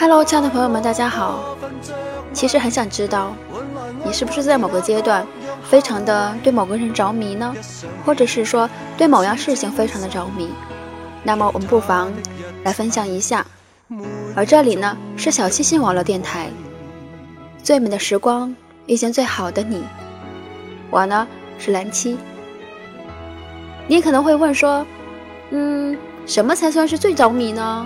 Hello，亲爱的朋友们，大家好。其实很想知道，你是不是在某个阶段非常的对某个人着迷呢？或者是说对某样事情非常的着迷？那么我们不妨来分享一下。而这里呢是小七星网络电台，最美的时光遇见最好的你。我呢是蓝七。你可能会问说，嗯，什么才算是最着迷呢？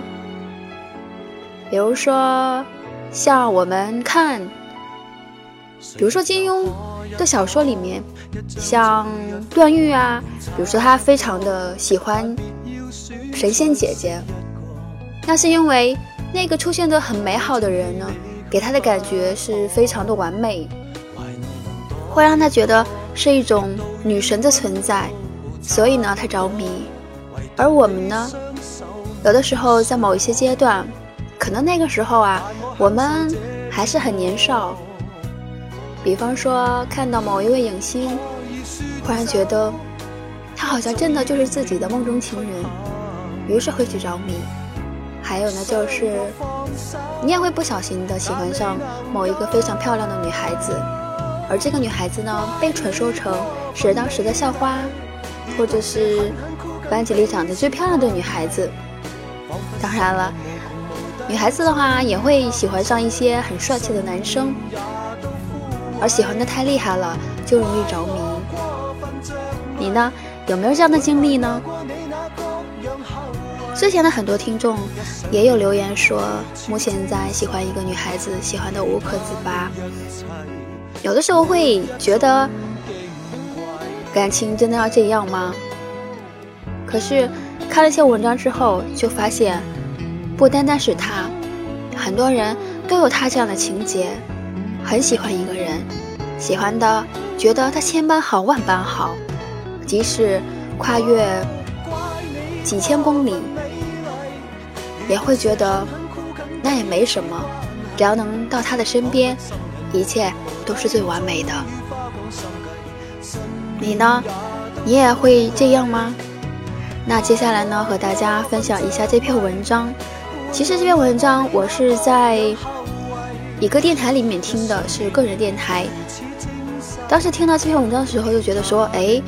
比如说，像我们看，比如说金庸的小说里面，像段誉啊，比如说他非常的喜欢神仙姐姐，那是因为那个出现的很美好的人呢，给他的感觉是非常的完美，会让他觉得是一种女神的存在，所以呢，他着迷。而我们呢，有的时候在某一些阶段。可能那个时候啊，我们还是很年少。比方说，看到某一位影星，忽然觉得他好像真的就是自己的梦中情人，于是会去着迷。还有呢，就是你也会不小心的喜欢上某一个非常漂亮的女孩子，而这个女孩子呢，被传说成是当时的校花，或者是班级里长得最漂亮的女孩子。当然了。女孩子的话也会喜欢上一些很帅气的男生，而喜欢的太厉害了，就容易着迷。你呢，有没有这样的经历呢？之前的很多听众也有留言说，目前在喜欢一个女孩子，喜欢的无可自拔。有的时候会觉得，感情真的要这样吗？可是看了一些文章之后，就发现。不单单是他，很多人都有他这样的情节，很喜欢一个人，喜欢的觉得他千般好万般好，即使跨越几千公里，也会觉得那也没什么，只要能到他的身边，一切都是最完美的。你呢？你也会这样吗？那接下来呢，和大家分享一下这篇文章。其实这篇文章我是在一个电台里面听的，是个人电台。当时听到这篇文章的时候，就觉得说，哎，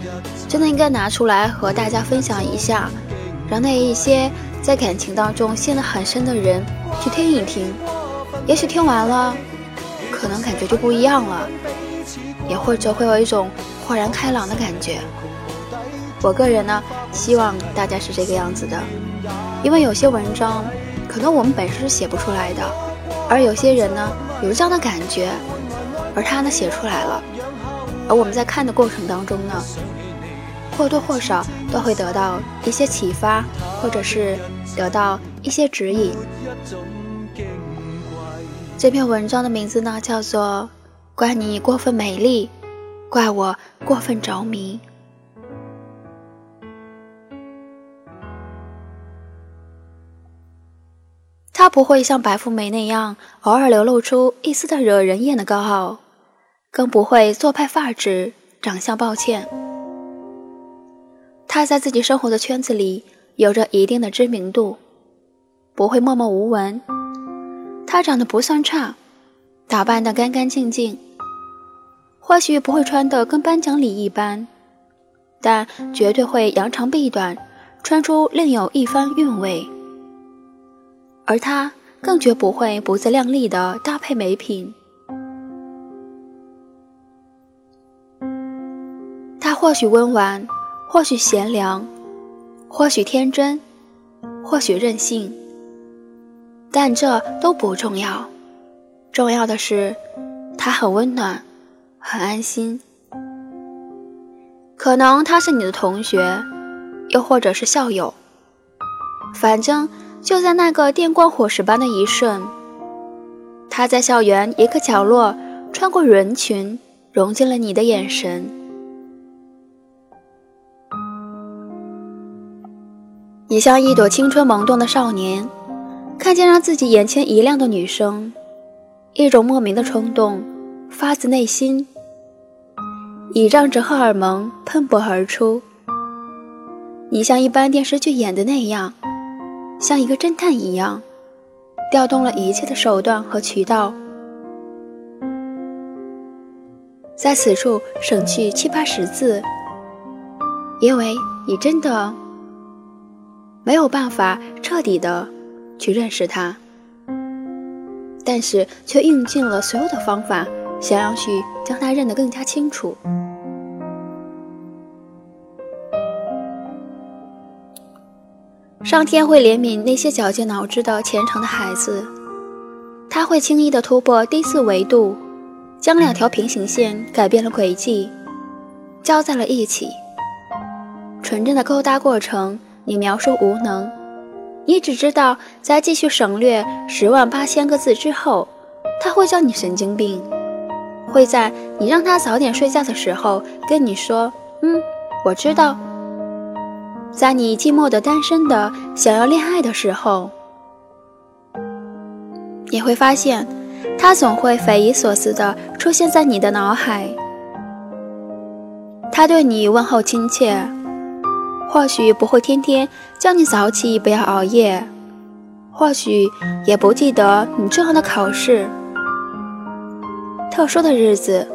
真的应该拿出来和大家分享一下，让那一些在感情当中陷得很深的人去听一听。也许听完了，可能感觉就不一样了，也或者会有一种豁然开朗的感觉。我个人呢，希望大家是这个样子的，因为有些文章。可能我们本身是写不出来的，而有些人呢有这样的感觉，而他呢写出来了，而我们在看的过程当中呢，或多或少都会得到一些启发，或者是得到一些指引。这篇文章的名字呢叫做《怪你过分美丽，怪我过分着迷》。她不会像白富美那样偶尔流露出一丝的惹人厌的高傲，更不会做派发指、长相抱歉。她在自己生活的圈子里有着一定的知名度，不会默默无闻。她长得不算差，打扮得干干净净，或许不会穿得跟颁奖礼一般，但绝对会扬长避短，穿出另有一番韵味。而他更绝不会不自量力的搭配美品。他或许温婉，或许贤良，或许天真，或许任性，但这都不重要。重要的是，他很温暖，很安心。可能他是你的同学，又或者是校友。反正就在那个电光火石般的一瞬，他在校园一个角落穿过人群，融进了你的眼神。你像一朵青春萌动的少年，看见让自己眼前一亮的女生。一种莫名的冲动，发自内心，倚仗着荷尔蒙喷薄而出。你像一般电视剧演的那样，像一个侦探一样，调动了一切的手段和渠道，在此处省去七八十字，因为你真的没有办法彻底的去认识他。但是却用尽了所有的方法，想要去将他认得更加清楚。上天会怜悯那些绞尽脑汁的虔诚的孩子，他会轻易的突破第四维度，将两条平行线改变了轨迹，交在了一起。纯真的勾搭过程，你描述无能。你只知道，在继续省略十万八千个字之后，他会叫你神经病；会在你让他早点睡觉的时候跟你说：“嗯，我知道。”在你寂寞的、单身的、想要恋爱的时候，你会发现，他总会匪夷所思的出现在你的脑海。他对你问候亲切。或许不会天天叫你早起，不要熬夜；或许也不记得你重要的考试、特殊的日子；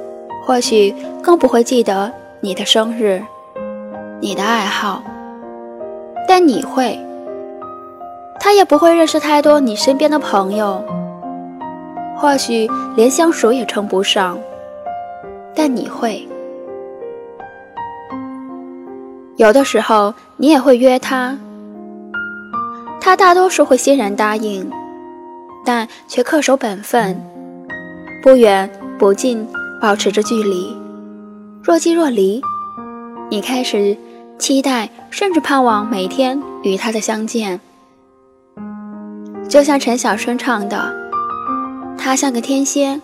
或许更不会记得你的生日、你的爱好。但你会，他也不会认识太多你身边的朋友，或许连相熟也称不上。但你会。有的时候你也会约他，他大多数会欣然答应，但却恪守本分，不远不近，保持着距离，若即若离。你开始期待，甚至盼望每天与他的相见。就像陈小春唱的：“她像个天仙，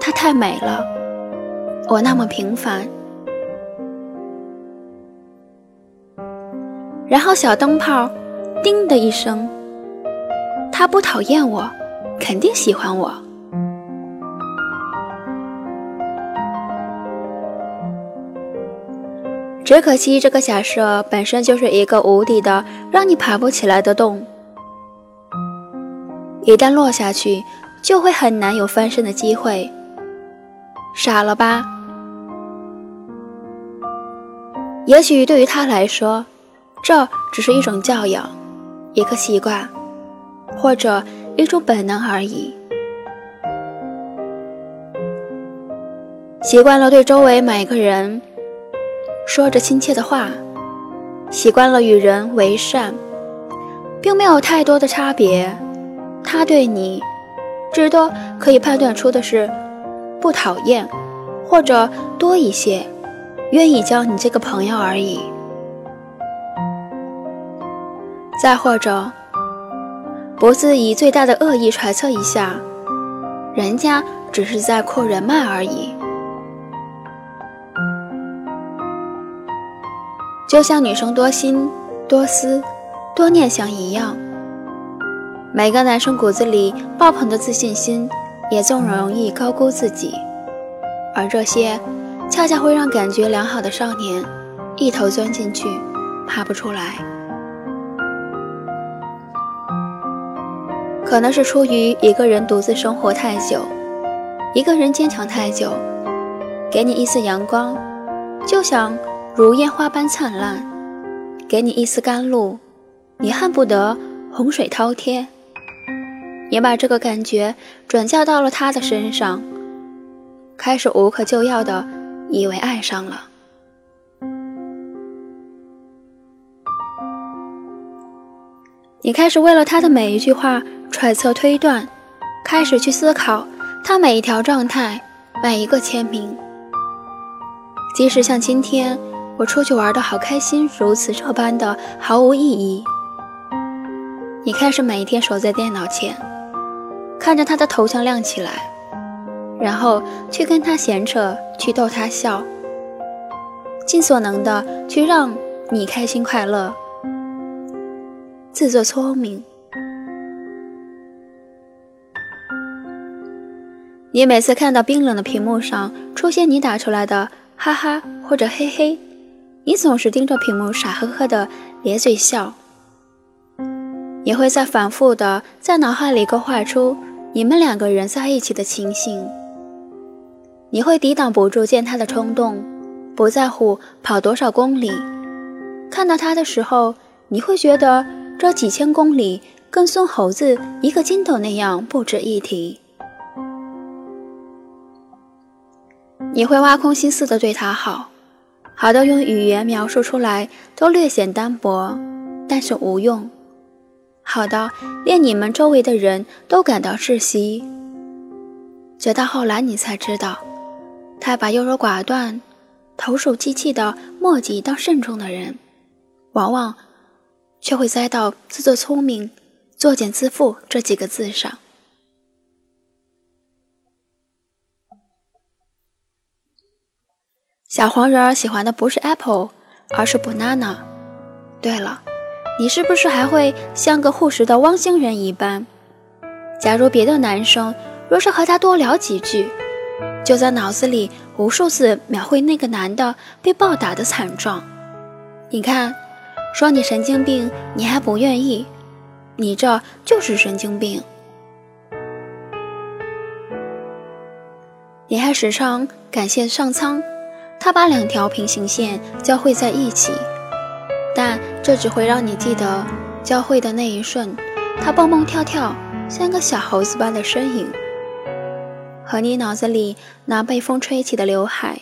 她太美了，我那么平凡。”然后小灯泡，叮的一声。他不讨厌我，肯定喜欢我。只可惜这个假设本身就是一个无底的，让你爬不起来的洞。一旦落下去，就会很难有翻身的机会。傻了吧？也许对于他来说。这只是一种教养，一个习惯，或者一种本能而已。习惯了对周围每个人说着亲切的话，习惯了与人为善，并没有太多的差别。他对你，至多可以判断出的是不讨厌，或者多一些愿意交你这个朋友而已。再或者，不自以最大的恶意揣测一下，人家只是在扩人脉而已。就像女生多心、多思、多念想一样，每个男生骨子里爆棚的自信心，也纵容易高估自己，而这些，恰恰会让感觉良好的少年一头钻进去，爬不出来。可能是出于一个人独自生活太久，一个人坚强太久，给你一丝阳光，就想如烟花般灿烂；给你一丝甘露，你恨不得洪水滔天。你把这个感觉转嫁到了他的身上，开始无可救药的以为爱上了。你开始为了他的每一句话揣测推断，开始去思考他每一条状态、每一个签名。即使像今天我出去玩的好开心，如此这般的毫无意义。你开始每一天守在电脑前，看着他的头像亮起来，然后去跟他闲扯，去逗他笑，尽所能的去让你开心快乐。自作聪明。你每次看到冰冷的屏幕上出现你打出来的“哈哈”或者“嘿嘿”，你总是盯着屏幕傻呵呵的咧嘴笑。也会在反复的在脑海里勾画出你们两个人在一起的情形。你会抵挡不住见他的冲动，不在乎跑多少公里。看到他的时候，你会觉得。这几千公里跟孙猴子一个筋斗那样不值一提。你会挖空心思的对他好，好到用语言描述出来都略显单薄，但是无用；好到连你们周围的人都感到窒息。直到后来，你才知道，他把优柔寡断、投鼠忌器的墨迹当慎重的人，往往。却会栽到自作聪明、作茧自缚这几个字上。小黄人儿喜欢的不是 apple，而是 banana。对了，你是不是还会像个护食的汪星人一般？假如别的男生若是和他多聊几句，就在脑子里无数次描绘那个男的被暴打的惨状。你看。说你神经病，你还不愿意？你这就是神经病。你还时常感谢上苍，他把两条平行线交汇在一起，但这只会让你记得交汇的那一瞬，他蹦蹦跳跳，像个小猴子般的身影，和你脑子里那被风吹起的刘海。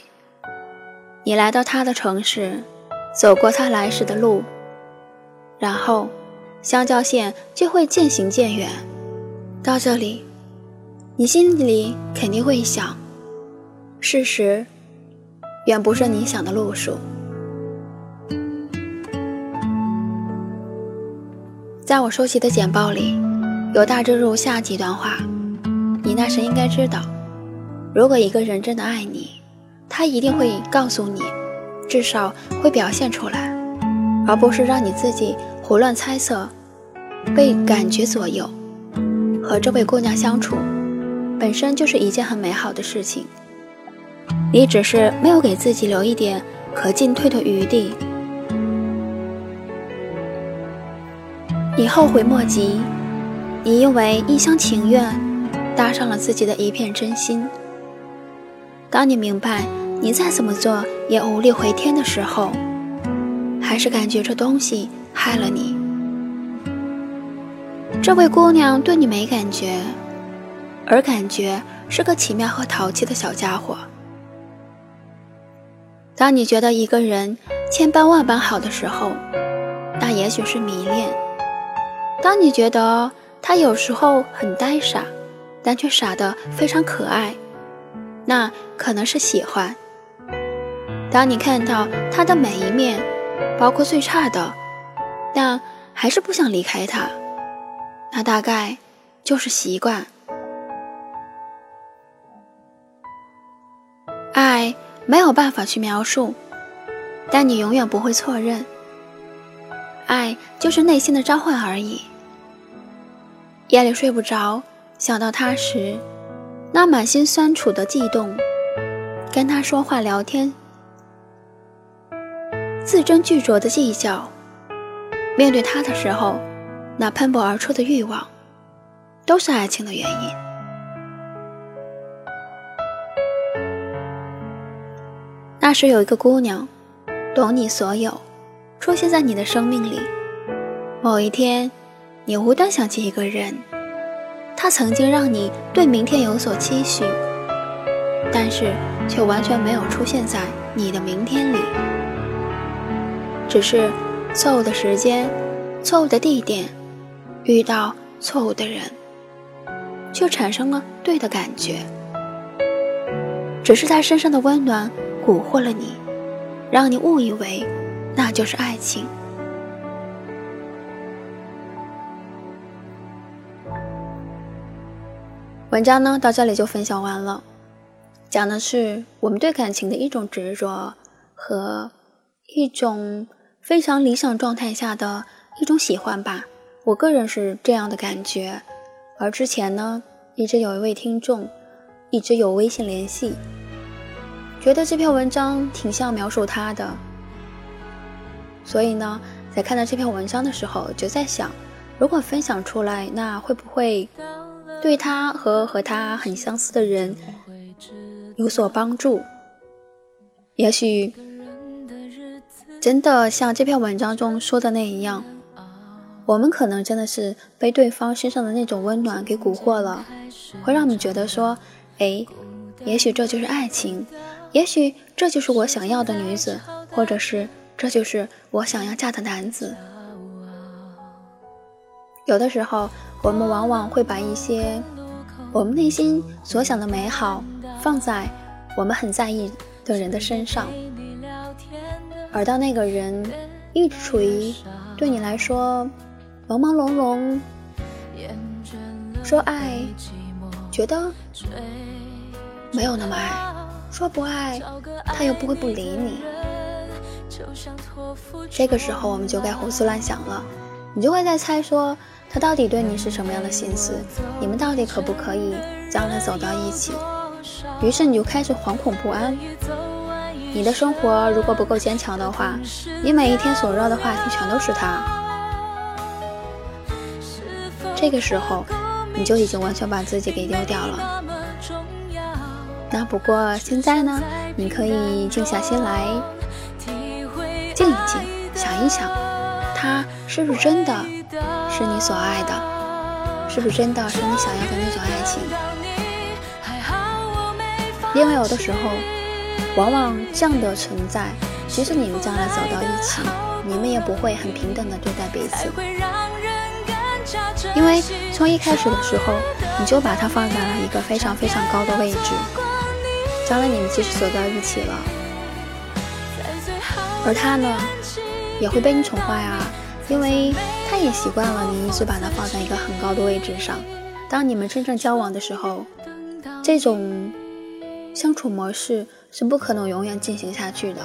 你来到他的城市，走过他来时的路。然后，相交线就会渐行渐远。到这里，你心里肯定会想：事实远不是你想的路数。在我收集的简报里，有大致如下几段话：你那时应该知道，如果一个人真的爱你，他一定会告诉你，至少会表现出来。而不是让你自己胡乱猜测，被感觉左右。和这位姑娘相处，本身就是一件很美好的事情。你只是没有给自己留一点可进退的余地。你后悔莫及，你因为一厢情愿，搭上了自己的一片真心。当你明白你再怎么做也无力回天的时候。还是感觉这东西害了你。这位姑娘对你没感觉，而感觉是个奇妙和淘气的小家伙。当你觉得一个人千般万般好的时候，那也许是迷恋；当你觉得他有时候很呆傻，但却傻得非常可爱，那可能是喜欢；当你看到他的每一面。包括最差的，但还是不想离开他，那大概就是习惯。没有办法去描述，但你永远不会错认。爱就是内心的召唤而已。夜里睡不着，想到他时，那满心酸楚的悸动，跟他说话聊天。字斟句酌的计较，面对他的时候，那喷薄而出的欲望，都是爱情的原因。那时有一个姑娘，懂你所有，出现在你的生命里。某一天，你无端想起一个人，他曾经让你对明天有所期许，但是却完全没有出现在你的明天里，只是错误的时间、错误的地点，遇到错误的人，却产生了对的感觉。只是他身上的温暖蛊惑了你，让你误以为那就是爱情。文章呢，到这里就分享完了，讲的是我们对感情的一种执着和一种非常理想状态下的一种喜欢吧。我个人是这样的感觉。而之前呢，一直有一位听众一直有微信联系，觉得这篇文章挺像描述他的，所以呢，在看到这篇文章的时候，就在想，如果分享出来，那会不会？对他和和他很相似的人有所帮助，也许真的像这篇文章中说的那一样，我们可能真的是被对方身上的那种温暖给蛊惑了，会让你觉得说，哎，也许这就是爱情，也许这就是我想要的女子，或者是这就是我想要嫁的男子。有的时候。我们往往会把一些我们内心所想的美好放在我们很在意的人的身上，而当那个人一直处于对你来说朦朦胧胧，说爱，觉得没有那么爱；说不爱，他又不会不理你。这个时候，我们就该胡思乱想了，你就会在猜说。他到底对你是什么样的心思？你们到底可不可以将来走到一起？于是你就开始惶恐不安。你的生活如果不够坚强的话，你每一天所绕的话题全都是他。这个时候，你就已经完全把自己给丢掉了。那不过现在呢，你可以静下心来，静一静，想一想，他是不是真的？是你所爱的，是不是真的是你想要的那种爱情？因为有的时候，往往这样的存在，即使你们将来走到一起，你们也不会很平等的对待彼此。因为从一开始的时候，你就把它放在了一个非常非常高的位置。将来你们即使走到一起了，而他呢，也会被你宠坏啊。因为他也习惯了你一直把他放在一个很高的位置上，当你们真正交往的时候，这种相处模式是不可能永远进行下去的，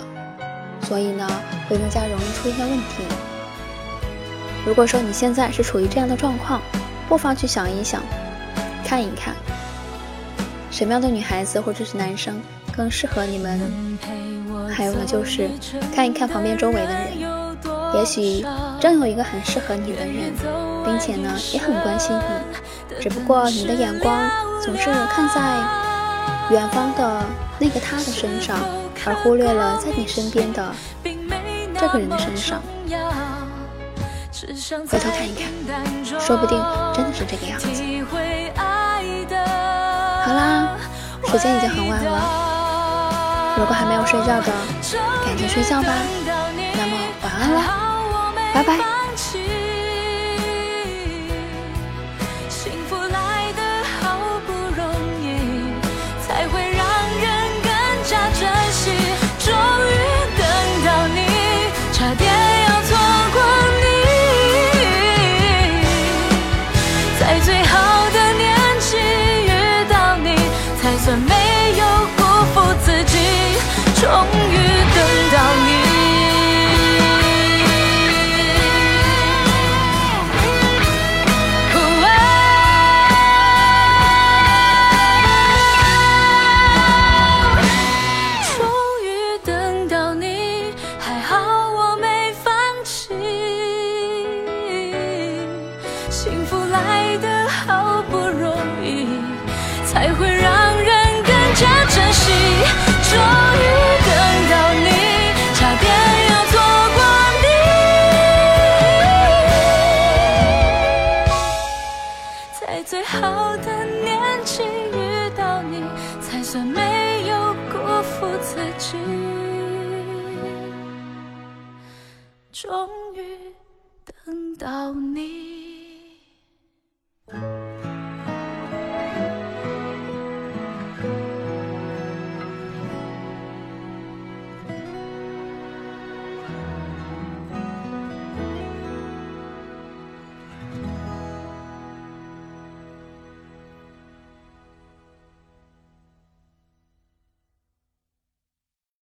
所以呢，会更加容易出现问题。如果说你现在是处于这样的状况，不妨去想一想，看一看，什么样的女孩子或者是男生更适合你们，还有呢，就是看一看旁边周围的人。也许真有一个很适合你的人，并且呢也很关心你，只不过你的眼光总是看在远方的那个他的身上，而忽略了在你身边的这个人的身上。回头看一看，说不定真的是这个样子。好啦，时间已经很晚了，如果还没有睡觉的，赶紧睡觉吧。那么晚安了。拜拜。到你。